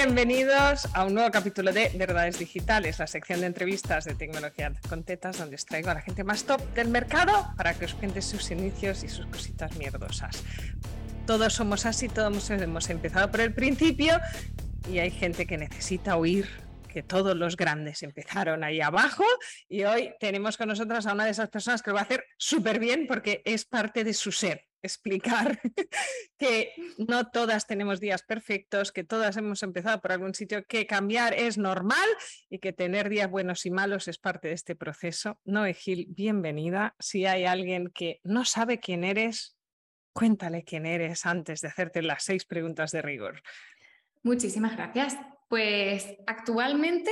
Bienvenidos a un nuevo capítulo de Verdades Digitales, la sección de entrevistas de tecnología con tetas, donde os traigo a la gente más top del mercado para que os cuente sus inicios y sus cositas mierdosas. Todos somos así, todos hemos empezado por el principio y hay gente que necesita huir que todos los grandes empezaron ahí abajo y hoy tenemos con nosotras a una de esas personas que lo va a hacer súper bien porque es parte de su ser explicar que no todas tenemos días perfectos, que todas hemos empezado por algún sitio, que cambiar es normal y que tener días buenos y malos es parte de este proceso. Noé Gil, bienvenida. Si hay alguien que no sabe quién eres, cuéntale quién eres antes de hacerte las seis preguntas de rigor. Muchísimas gracias. Pues actualmente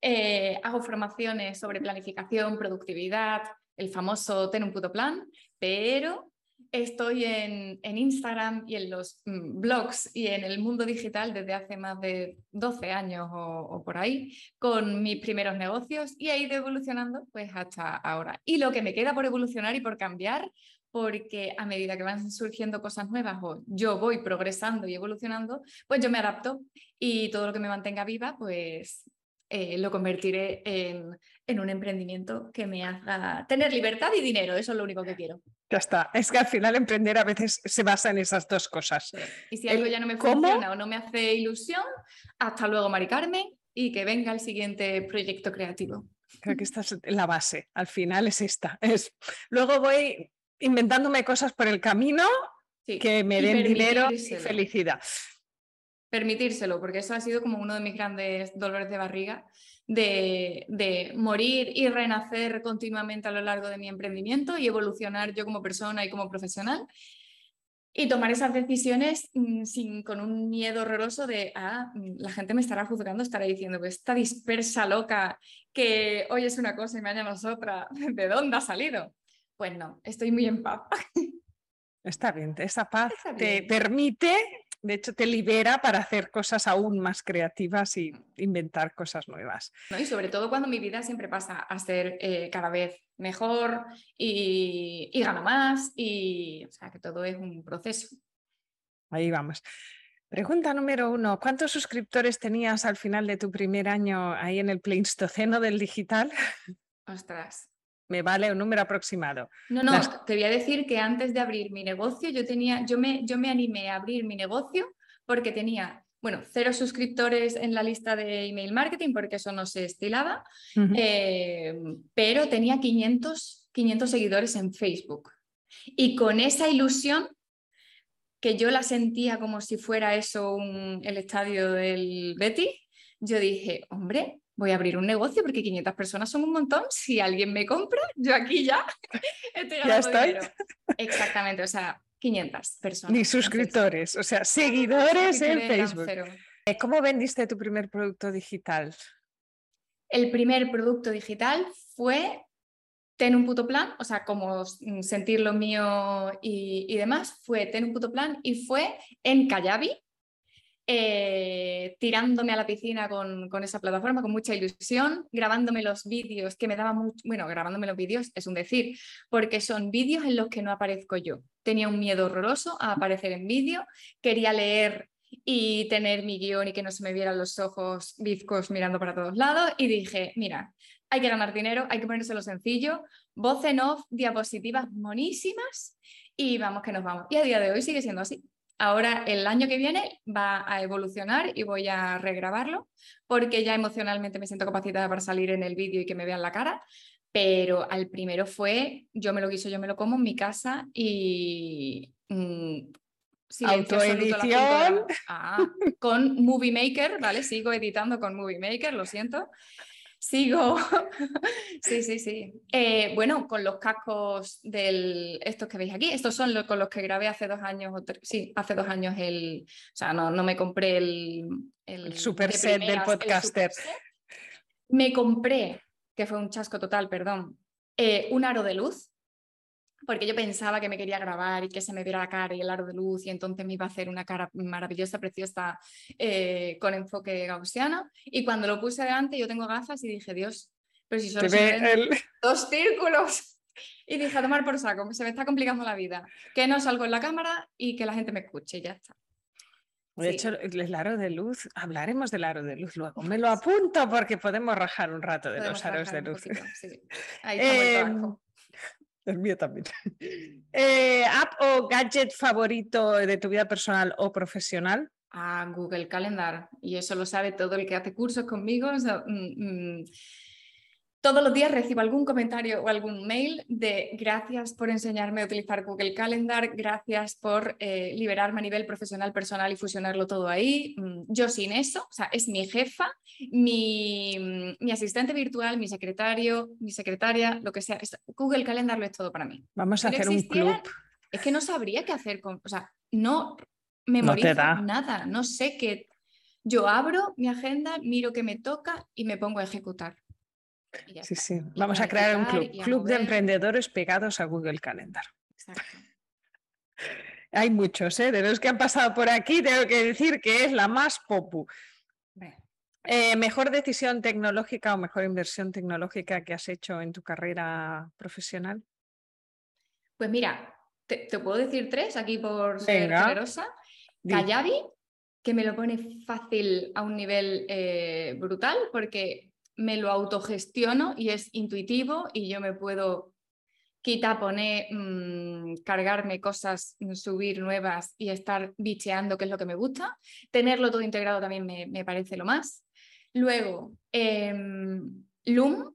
eh, hago formaciones sobre planificación, productividad, el famoso ten un puto plan, pero estoy en, Instagram y en los mm, blogs y en el mundo digital desde hace más de 12 años o, por ahí, con mis primeros negocios y he ido evolucionando pues hasta ahora. Y lo que me queda por evolucionar y por cambiar, porque a medida que van surgiendo cosas nuevas o yo voy progresando y evolucionando, pues yo me adapto y todo lo que me mantenga viva, pues eh, lo convertiré en, en, un emprendimiento que me haga tener libertad y dinero. Eso es lo único que quiero. Ya está. Es que al final emprender a veces se basa en esas dos cosas. Y si algo ya no me funciona o no me hace ilusión, hasta luego, Mari Carmen, y que venga el siguiente proyecto creativo. Creo que esta es la base. Al final es esta. Es... Luego voy inventándome cosas por el camino que me den dinero y felicidad. Permitírselo, porque eso ha sido como uno de mis grandes dolores de barriga, de, de, morir y renacer continuamente a lo largo de mi emprendimiento y evolucionar yo como persona y como profesional. Y tomar esas decisiones mm, sin, con un miedo horroroso de, ah, mm, la gente me estará juzgando, estará diciendo, pues esta dispersa loca que hoy es una cosa y mañana es otra, ¿de dónde ha salido? Pues no, estoy muy en paz. Está bien, esa paz te permite, de hecho te libera para hacer cosas aún más creativas y inventar cosas nuevas. Y sobre todo cuando mi vida siempre pasa a ser eh, cada vez mejor y, y gano más, y o sea que todo es un proceso. Ahí vamos. Pregunta número uno, ¿cuántos suscriptores tenías al final de tu primer año ahí en el Pleistoceno del digital? Ostras, me vale un número aproximado. No, no, te voy a decir que antes de abrir mi negocio, yo tenía, yo me, yo me animé a abrir mi negocio porque tenía, bueno, cero suscriptores en la lista de email marketing porque eso no se estilaba, eh, pero tenía 500, 500 seguidores en Facebook. Y con esa ilusión que yo la sentía como si fuera eso el estadio del Betty, yo dije, hombre, voy a abrir un negocio porque 500 personas son un montón. Si alguien me compra, yo aquí ya estoy ganando ya dinero. Exactamente, o sea, 500 personas. Ni suscriptores, o sea, seguidores en Facebook. Eh, ¿Cómo vendiste tu primer producto digital? El primer producto digital fue ten un puto plan, o sea, como sentir lo mío y, y demás, fue ten un puto plan y fue en Callavi, eh, tirándome a la piscina con, con, esa plataforma con mucha ilusión, grabándome los vídeos que me daba mucho, bueno, grabándome los vídeos es un decir, porque son vídeos en los que no aparezco yo. Tenía un miedo horroroso a aparecer en vídeo, quería leer y tener mi guion y que no se me vieran los ojos bizcos mirando para todos lados y dije, mira, hay que ganar dinero, hay que ponerse lo sencillo, voz en off, diapositivas monísimas y vamos que nos vamos. Y a día de hoy sigue siendo así. Ahora, el año que viene va a evolucionar y voy a regrabarlo porque ya emocionalmente me siento capacitada para salir en el vídeo y que me vean la cara. Pero al primero fue, yo me lo guiso, yo me lo como en mi casa y... Mm, Autoedición. Ah, con Movie Maker, ¿vale? Sigo editando con Movie Maker, lo siento. Sigo. sí, sí, sí. Eh, bueno, con los cascos del estos que veis aquí, estos son los con los que grabé hace dos años, sí, hace dos años el, o sea, no, no me compré el, el, super set del podcaster. Me compré, que fue un chasco total, perdón, eh, un aro de luz porque yo pensaba que me quería grabar y que se me viera la cara y el aro de luz y entonces me iba a hacer una cara maravillosa, preciosa, eh, con enfoque gaussiano. Y cuando lo puse delante yo tengo gafas y dije, Dios, pero si solo se dos círculos. Y dije, a tomar por saco, se me está complicando la vida. Que no salgo en la cámara y que la gente me escuche y ya está. De hecho, el aro de luz, hablaremos del aro de luz luego. Me lo apunto porque podemos rajar un rato de los aros de luz. Ahí em, el mío también. Eh, ¿App o gadget favorito de tu vida personal o profesional? A Google Calendar. Y eso lo sabe todo el que hace cursos conmigo. Mm, mm, todos los días recibo algún comentario o algún mail de gracias por enseñarme a utilizar Google Calendar, gracias por eh, liberarme a nivel profesional, personal y fusionarlo todo ahí. Mm, yo sin eso, o sea, es mi jefa, mi, mi asistente virtual, mi secretario, mi secretaria, lo que sea. Google Calendar lo es todo para mí. Vamos a hacer un club. Es que no sabría qué hacer con, o sea, no memorizo nada, no sé qué. Yo abro mi agenda, miro qué me toca y me pongo a ejecutar. Sí, sí. Vamos a crear un club, club de emprendedores pegados a Google Calendar. Hay muchos, ¿eh? de los que han pasado por aquí, tengo que decir que es la más popu. Eh, ¿Mejor decisión tecnológica o mejor inversión tecnológica que has hecho en tu carrera profesional? Pues mira, te, puedo decir tres aquí por ser generosa. Kayabi, que me lo pone fácil a un nivel eh, brutal, porque me lo autogestiono y es intuitivo y yo me puedo quitar, poner, mm, cargarme cosas, subir nuevas y estar bicheando qué es lo que me gusta. Tenerlo todo integrado también me, parece lo más. Luego, em, Loom,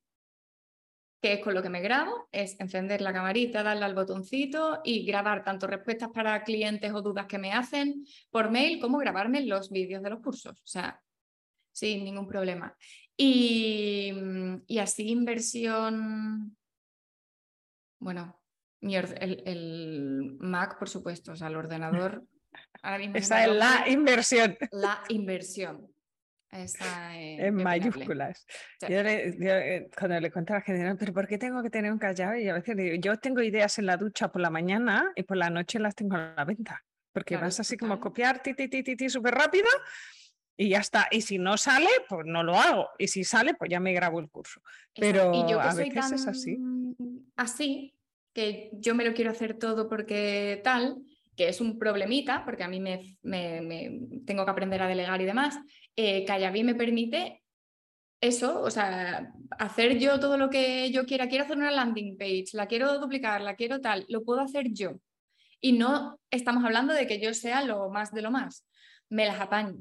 que es con lo que me grabo, es encender la camarita, darle al botoncito y grabar tanto respuestas para clientes o dudas que me hacen por mail como grabarme los vídeos de los cursos. O sea, sin ningún problema. Y, así inversión, bueno, el, Mac, por supuesto, o sea, el ordenador. Esa es la inversión. La inversión. en mayúsculas. Yo, eh, cuando le cuento a la gente, pero ¿por qué tengo que tener un callado? Y a veces digo, yo tengo ideas en la ducha por la mañana y por la noche las tengo a la venta. Porque vas así como a copiar, ti, ti, ti, ti, ti súper rápido y ya está. Y si no sale, pues no lo hago. Y si sale, pues ya me grabo el curso. Pero y yo a veces es así. Así, que yo me lo quiero hacer todo porque tal, que es un problemita, porque a mí me, me, tengo que aprender a delegar y demás. Eh, Callaví me permite eso, o sea, hacer yo todo lo que yo quiera. Quiero hacer una landing page, la quiero duplicar, la quiero tal, lo puedo hacer yo. Y no estamos hablando de que yo sea lo más de lo más. Me las apaño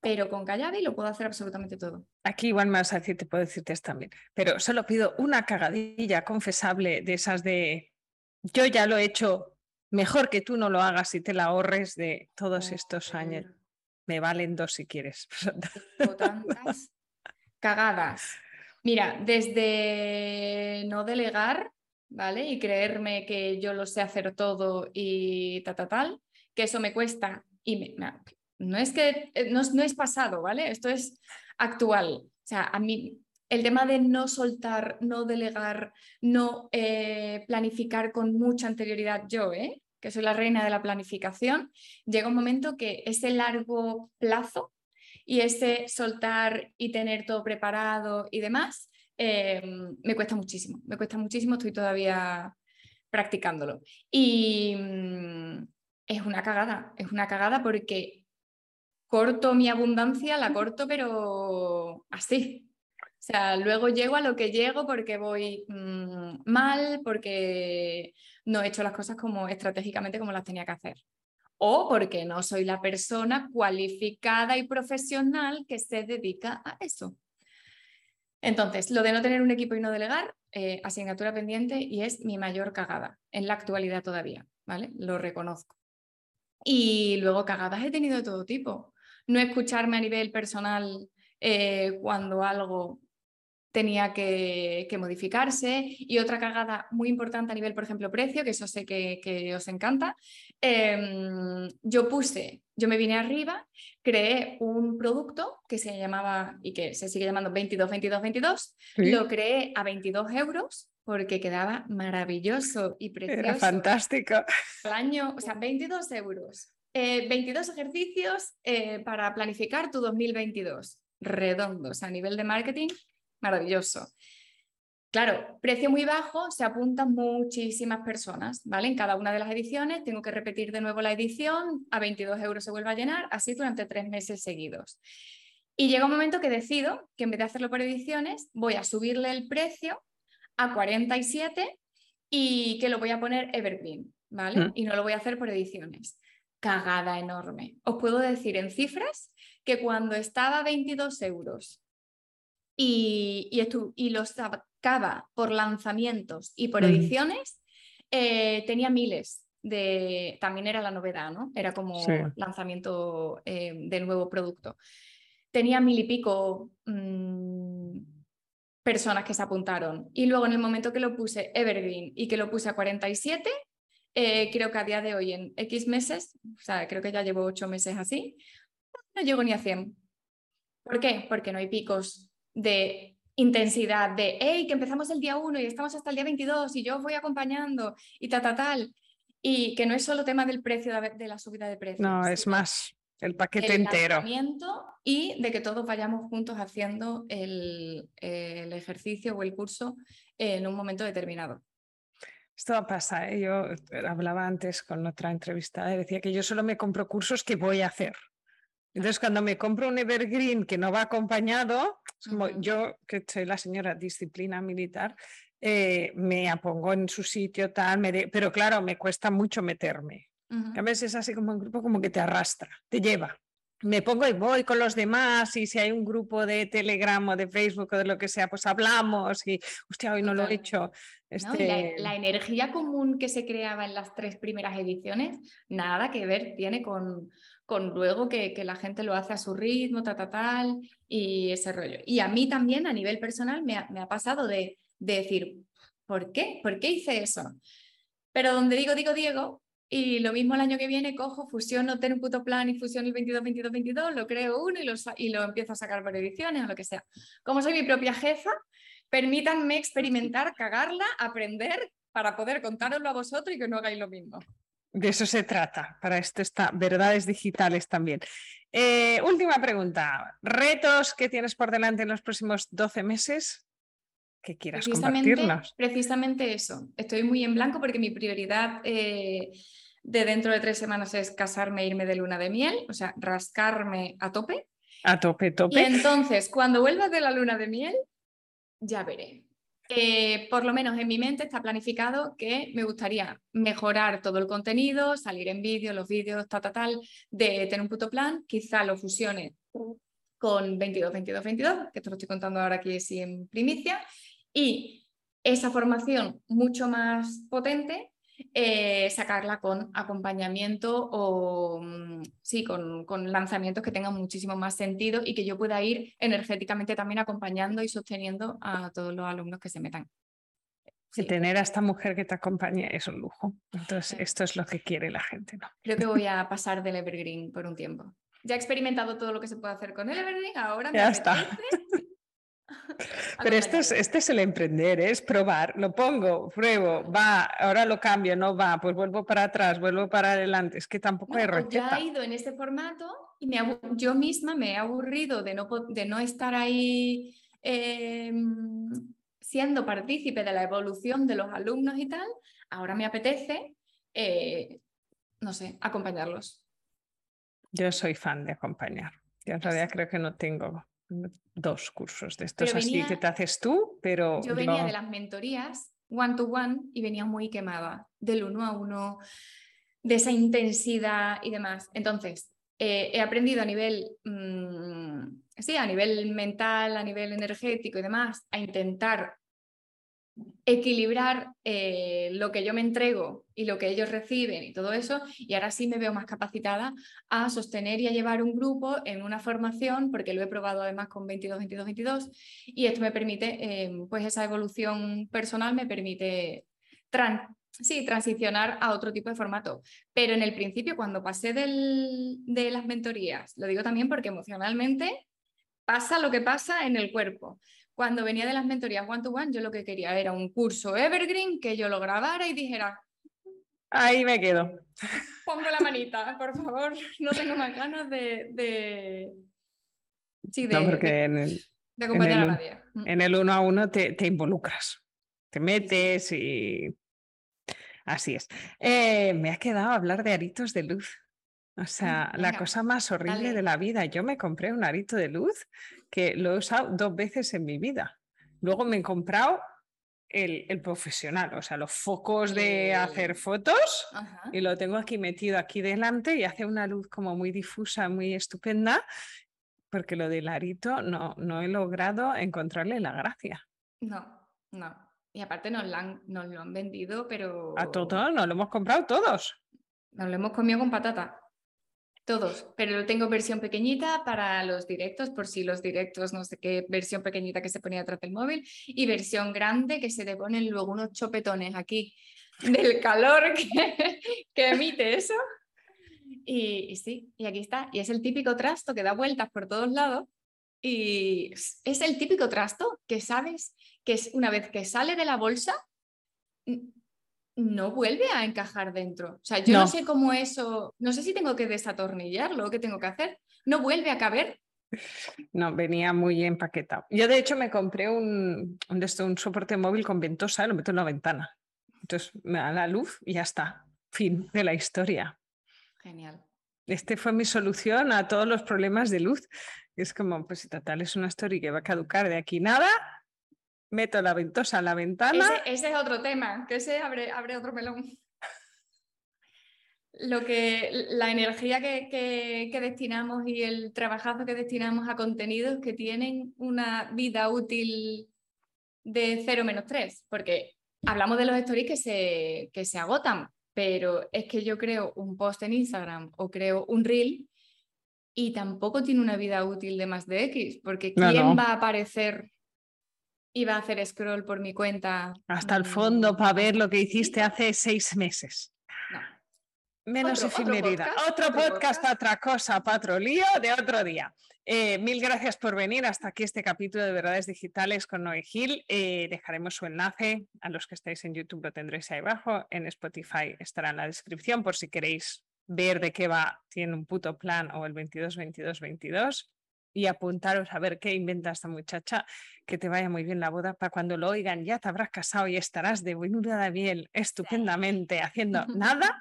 pero con Kayabi lo puedo hacer absolutamente todo. Aquí igual me vas a decir, te puedo decirte esto también, pero solo pido una cagadilla confesable de esas de yo ya lo he hecho, mejor que tú no lo hagas y te la ahorres de todos estos años. Me valen dos si quieres. tantas cagadas. Mira, desde no delegar, ¿vale? Y creerme que yo lo sé hacer todo y tal, tal, tal, que eso me cuesta y me, no es que eh, no, es pasado, ¿vale? Esto es actual. O sea, a mí el tema de no soltar, no delegar, no eh, planificar con mucha anterioridad yo, ¿eh? que soy la reina de la planificación, llega un momento que ese largo plazo y ese soltar y tener todo preparado y demás, em, me cuesta muchísimo, me cuesta muchísimo, estoy todavía practicándolo. Y mm, es una cagada, es una cagada porque corto mi abundancia, la corto, pero así. O sea, luego llego a lo que llego porque voy mm, mal, porque no he hecho las cosas como estratégicamente como las tenía que hacer. O porque no soy la persona cualificada y profesional que se dedica a eso. Entonces, lo de no tener un equipo y no delegar, eh, asignatura pendiente y es mi mayor cagada en la actualidad todavía, ¿vale? Lo reconozco. Y luego cagadas he tenido de todo tipo no escucharme a nivel personal eh, cuando algo tenía que, modificarse. Y otra cagada muy importante a nivel, por ejemplo, precio, que eso sé que, os encanta. Em, yo puse, yo me vine arriba, creé un producto que se llamaba y que se sigue llamando 22, 22, 22. Lo creé a 22 euros porque quedaba maravilloso y precioso. Era fantástico. El año, o sea, 22 euros. 22 eh, ejercicios eh, para planificar tu 2022. Redondos a nivel de marketing, maravilloso. Claro, precio muy bajo, se apuntan muchísimas personas, ¿vale? En cada una de las ediciones tengo que repetir de nuevo la edición, a 22 euros se vuelve a llenar, así durante tres meses seguidos. Y llega un momento que decido que en vez de hacerlo por ediciones, voy a subirle el precio a 47 y que lo voy a poner evergreen, ¿vale? Mm. Y no lo voy a hacer por ediciones. Cagada enorme. Os puedo decir en cifras que cuando estaba a 22 euros y, y, y los sacaba por lanzamientos y por ediciones, eh, tenía miles de, también era la novedad, ¿no? Era como lanzamiento eh, del nuevo producto. Tenía mil y pico mm, personas que se apuntaron. Y luego en el momento que lo puse Evergreen y que lo puse a 47, eh, creo que a día de hoy en X meses, o sea, creo que ya llevo ocho meses así, no llego ni a 100. ¿Por qué? Porque no hay picos de intensidad de, hey, que empezamos el día 1 y estamos hasta el día 22 y yo voy acompañando y ta, ta, tal. Y que no es solo tema del precio de, la subida de precios. No, es más el paquete entero. Y de que todos vayamos juntos haciendo el, el, ejercicio o el curso en un momento determinado. Esto pasa, ¿eh? yo hablaba antes con otra entrevistada y decía que yo solo me compro cursos que voy a hacer. Entonces, cuando me compro un evergreen que no va acompañado, como yo, que soy la señora disciplina militar, eh, me apongo en su sitio, tal, pero claro, me cuesta mucho meterme. A veces es así como un grupo como que te arrastra, te lleva. Me pongo y voy con los demás y si hay un grupo de Telegram o de Facebook o de lo que sea, pues hablamos y, hostia, hoy no lo he hecho. Este... la, energía común que se creaba en las tres primeras ediciones, nada que ver tiene con, con luego que, la gente lo hace a su ritmo, tal, tal, tal, y ese rollo. Y a mí también a nivel personal me ha, pasado de, decir, ¿por qué? ¿Por qué hice eso? Pero donde digo, digo, Diego, y lo mismo el año que viene cojo, fusiono, tengo un puto plan y fusiono el 22, 22, 22, lo creo uno y lo, y lo empiezo a sacar por ediciones o lo que sea. Como soy mi propia jefa, permítanme experimentar, cagarla, aprender para poder contároslo a vosotros y que no hagáis lo mismo. De eso se trata. Para esto está verdades digitales también. Eh, última pregunta. ¿Retos que tienes por delante en los próximos 12 meses? Que quieras compartirnos. Precisamente eso. Estoy muy en blanco porque mi prioridad eh, de dentro de tres semanas es casarme e irme de luna de miel, o sea, rascarme a tope. A tope, tope. Y entonces, cuando vuelva de la luna de miel, ya veré. Eh, por lo menos en mi mente está planificado que me gustaría mejorar todo el contenido, salir en vídeo, los vídeos, tal, tal, tal, de tener un puto plan, quizá lo fusione con 22, 22, 22, que esto lo estoy contando ahora aquí sí en primicia, y esa formación mucho más potente eh, sacarla con acompañamiento o mm, sí, con, con, lanzamientos que tengan muchísimo más sentido y que yo pueda ir energéticamente también acompañando y sosteniendo a todos los alumnos que se metan. Sí. tener a esta mujer que te acompañe es un lujo. Entonces, esto es lo que quiere la gente, ¿no? Creo que voy a pasar del Evergreen por un tiempo. Ya he experimentado todo lo que se puede hacer con el Evergreen, ahora ya está. Pero esto es, este es el emprender, es probar, lo pongo, pruebo, va, ahora lo cambio, no va, pues vuelvo para atrás, vuelvo para adelante, es que tampoco hay receta. Ya he ido en este formato y me yo misma me he aburrido de no, de no estar ahí em, siendo partícipe de la evolución de los alumnos y tal, ahora me apetece, eh, no sé, acompañarlos. Yo soy fan de acompañar. Yo en realidad creo que no tengo dos cursos de estos así que te haces tú, pero... Yo venía de las mentorías one to one y venía muy quemada del uno a uno, de esa intensidad y demás. Entonces, eh, he aprendido a nivel, mm, sí, a nivel mental, a nivel energético y demás, a intentar equilibrar eh, lo que yo me entrego y lo que ellos reciben y todo eso, y ahora sí me veo más capacitada a sostener y a llevar un grupo en una formación, porque lo he probado además con 22, 22, 22, y esto me permite, em, pues esa evolución personal me permite sí, transicionar a otro tipo de formato. Pero en el principio, cuando pasé de las mentorías, lo digo también porque emocionalmente pasa lo que pasa en el cuerpo. Cuando venía de las mentorías one to one, yo lo que quería era un curso evergreen que yo lo grabara y dijera. Ahí me quedo. Pongo la manita, por favor, no tengo más ganas de. Sí, de, no, porque De acompañar en a nadie. Mm. en el uno a uno te, te involucras, te metes y así es. Eh, me ha quedado hablar de aritos de luz. O sea, la cosa más horrible dale. de la vida. Yo me compré un arito de luz que lo he usado dos veces en mi vida. Luego me he comprado el, el profesional, o sea, los focos de hacer El- fotos Ajá. y lo tengo aquí metido aquí delante y hace una luz como muy difusa, muy estupenda, porque lo del arito no, no he logrado encontrarle la gracia. No, no. Y aparte nos, la han- nos lo han vendido, pero A todos, nos lo hemos comprado todos. nos lo hemos comido con patata. Todos, pero tengo versión pequeñita para los directos, por si los directos, no sé qué, versión pequeñita que se ponía atrás del móvil y versión grande que se le ponen luego unos chopetones aquí del calor que, emite eso. Y, y sí, y aquí está. Y es el típico trasto que da vueltas por todos lados y es el típico trasto que sabes que es una vez que sale de la bolsa, n- no vuelve a encajar dentro. O sea, yo no, No. sé cómo eso, no sé si tengo que desatornillarlo qué tengo que hacer. No vuelve a caber. No, venía muy empaquetado. Yo de hecho me compré un, un, soporte móvil con ventosa y lo meto en la ventana. Entonces me da la luz y ya está. Fin de la historia. Genial. Este fue mi solución a todos los problemas de luz. Es como, pues total es una story que va a caducar de aquí nada, meto la ventosa en la ventana. Ese, ese es otro tema, que ese abre, abre otro melón. Lo que, la energía que, que- que destinamos y el trabajazo que destinamos a contenidos que tienen una vida útil de 0 menos 3, porque hablamos de los stories que se, que se agotan, pero es que yo creo un post en Instagram o creo un reel y tampoco tiene una vida útil de más de X, porque No, ¿quién no. va a aparecer va a hacer scroll por mi cuenta? Hasta el fondo Mm, para ver lo que hiciste hace seis meses. no. Menos Otro- otro podcast, Otro, podcast, otra cosa, para otro lío de otro día. Eh, mil gracias por venir hasta aquí este capítulo de Verdades Digitales con Noé Gil. Eh, dejaremos su enlace a los que estáis en YouTube, lo tendréis ahí abajo. En Spotify estará en la descripción por si queréis ver de qué va, tiene un puto plan o el 22, 22, 22. Y apuntaros a ver qué inventa esta muchacha, que te vaya muy bien la boda. Para cuando lo oigan, ya te habrás casado y estarás de buena de miel estupendamente haciendo nada.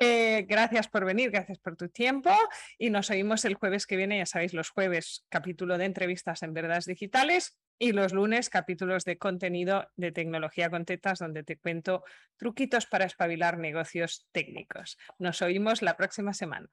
Eh, gracias por venir, gracias por tu tiempo y nos oímos el jueves que viene, ya sabéis, los jueves capítulo de entrevistas en Verdades Digitales y los lunes capítulos de contenido de tecnología con tetas donde te cuento truquitos para espabilar negocios técnicos. Nos oímos la próxima semana.